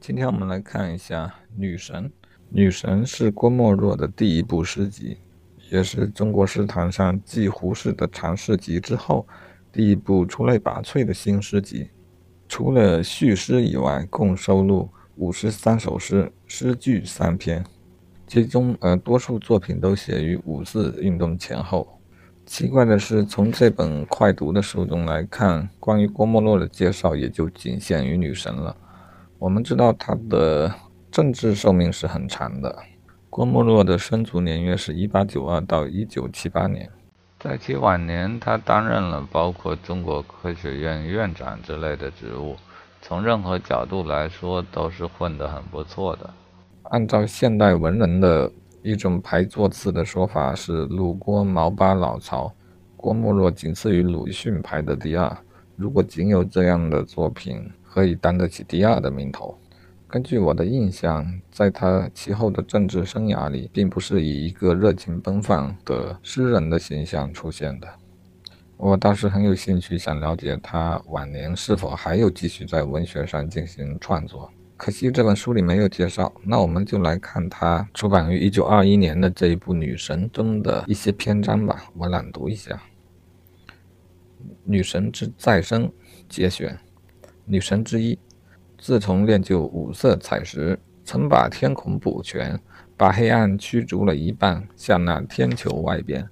今天我们来看一下《女神》。《女神》是郭沫若的第一部诗集，也是中国诗坛上继胡适的长诗集之后第一部出类拔萃的新诗集。除了序诗以外，共收录五十三首诗，诗句三篇，其中呃多数作品都写于五四运动前后。奇怪的是，从这本快读的书中来看，关于郭沫若的介绍也就仅限于女神了。我们知道他的政治寿命是很长的。郭沫若的生卒年月是一八九二到一九七八年，在其晚年，他担任了包括中国科学院院长之类的职务，从任何角度来说都是混得很不错的。按照现代文人的。一种排座次的说法是鲁郭毛巴老曹，郭沫若仅次于鲁迅排的第二。如果仅有这样的作品，可以担得起第二的名头？根据我的印象，在他其后的政治生涯里，并不是以一个热情奔放的诗人的形象出现的。我倒是很有兴趣想了解他晚年是否还有继续在文学上进行创作。可惜这本书里没有介绍，那我们就来看他出版于一九二一年的这一部《女神》中的一些篇章吧。我朗读一下：《女神之再生》节选，《女神之一》，自从练就五色彩石，曾把天空补全，把黑暗驱逐了一半，向那天球外边，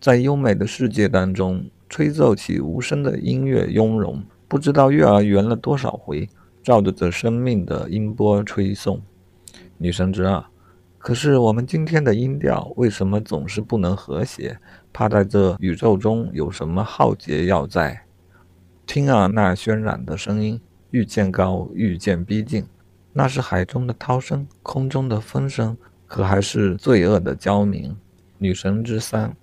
在优美的世界当中，吹奏起无声的音乐雍容，不知道月儿圆了多少回。照着这生命的音波吹送，女神之二。可是我们今天的音调为什么总是不能和谐？怕在这宇宙中有什么浩劫要在？听啊，那喧嚷的声音，愈渐高，愈渐逼近。那是海中的涛声，空中的风声，可还是罪恶的交鸣？女神之三。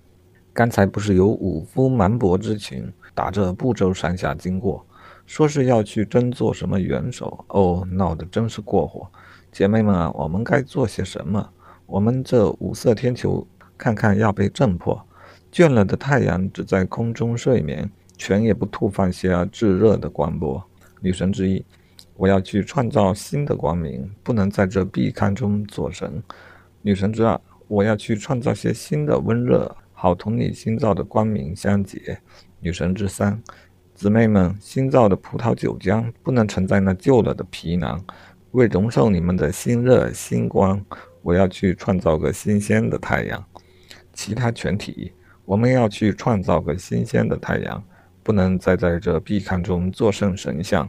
刚才不是有五夫蛮伯之群打着步骤上下经过？说是要去争做什么元首哦，闹得真是过火！姐妹们啊，我们该做些什么？我们这五色天球看看要被震破，倦了的太阳只在空中睡眠，全也不吐放些炙热的光波。女神之一，我要去创造新的光明，不能在这壁龛中做神。女神之二，我要去创造些新的温热，好同你新造的光明相结。女神之三。姊妹们，新造的葡萄酒浆不能盛在那旧了的皮囊，为容受你们的新热新光，我要去创造个新鲜的太阳。其他全体，我们要去创造个新鲜的太阳，不能再在这壁龛中作圣神像。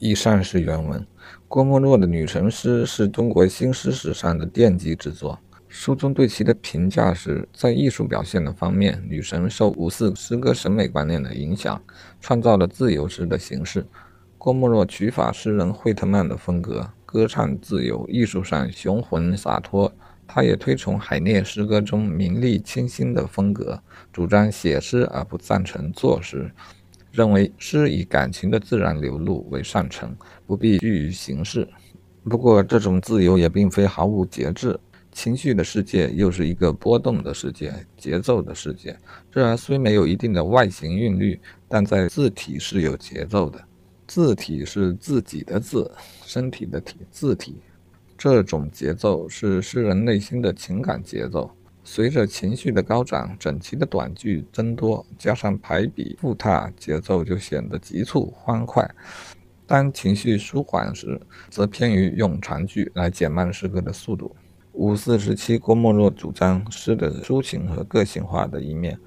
以上是原文。郭沫若的女神诗是中国新诗史上的奠基之作。书中对其的评价是在艺术表现的方面，女神受五四诗歌审美观念的影响，创造了自由诗的形式。郭沫若取法诗人惠特曼的风格，歌唱自由，艺术上雄浑洒脱。他也推崇海涅诗歌中明丽清新的风格，主张写诗而不赞成作诗，认为诗以感情的自然流露为上乘，不必拘于形式。不过，这种自由也并非毫无节制。情绪的世界又是一个波动的世界，节奏的世界。这儿虽没有一定的外形韵律，但在字体是有节奏的。字体是自己的字，身体的体，字体。这种节奏是诗人内心的情感节奏。随着情绪的高涨，整齐的短句增多，加上排比复沓，节奏就显得急促欢快。当情绪舒缓时，则偏于用长句来减慢诗歌的速度。五四时期，郭沫若主张诗的抒情和个性化的一面。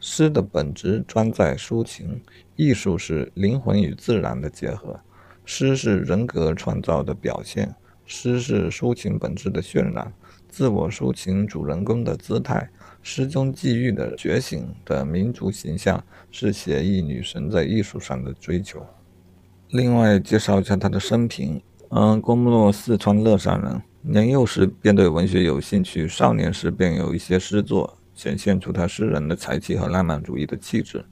诗的本质专在抒情，艺术是灵魂与自然的结合。诗是人格创造的表现，诗是抒情本质的渲染，自我抒情主人公的姿态。诗中际遇的觉醒的民族形象，是写意女神在艺术上的追求。另外，介绍一下她的生平。嗯，郭沫若，四川乐山人。年幼时便对文学有兴趣，少年时便有一些诗作，显现出他诗人的才气和浪漫主义的气质。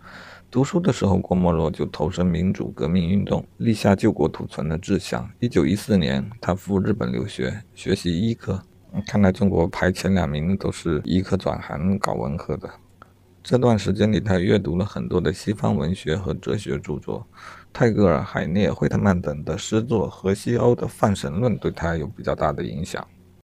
读书的时候，郭沫若就投身民主革命运动，立下救国图存的志向。一九一四年，他赴日本留学，学习医科。看来中国排前两名都是医科转行搞文科的。这段时间里，他阅读了很多的西方文学和哲学著作，泰戈尔、海涅、惠特曼等的诗作和西欧的泛神论对他有比较大的影响。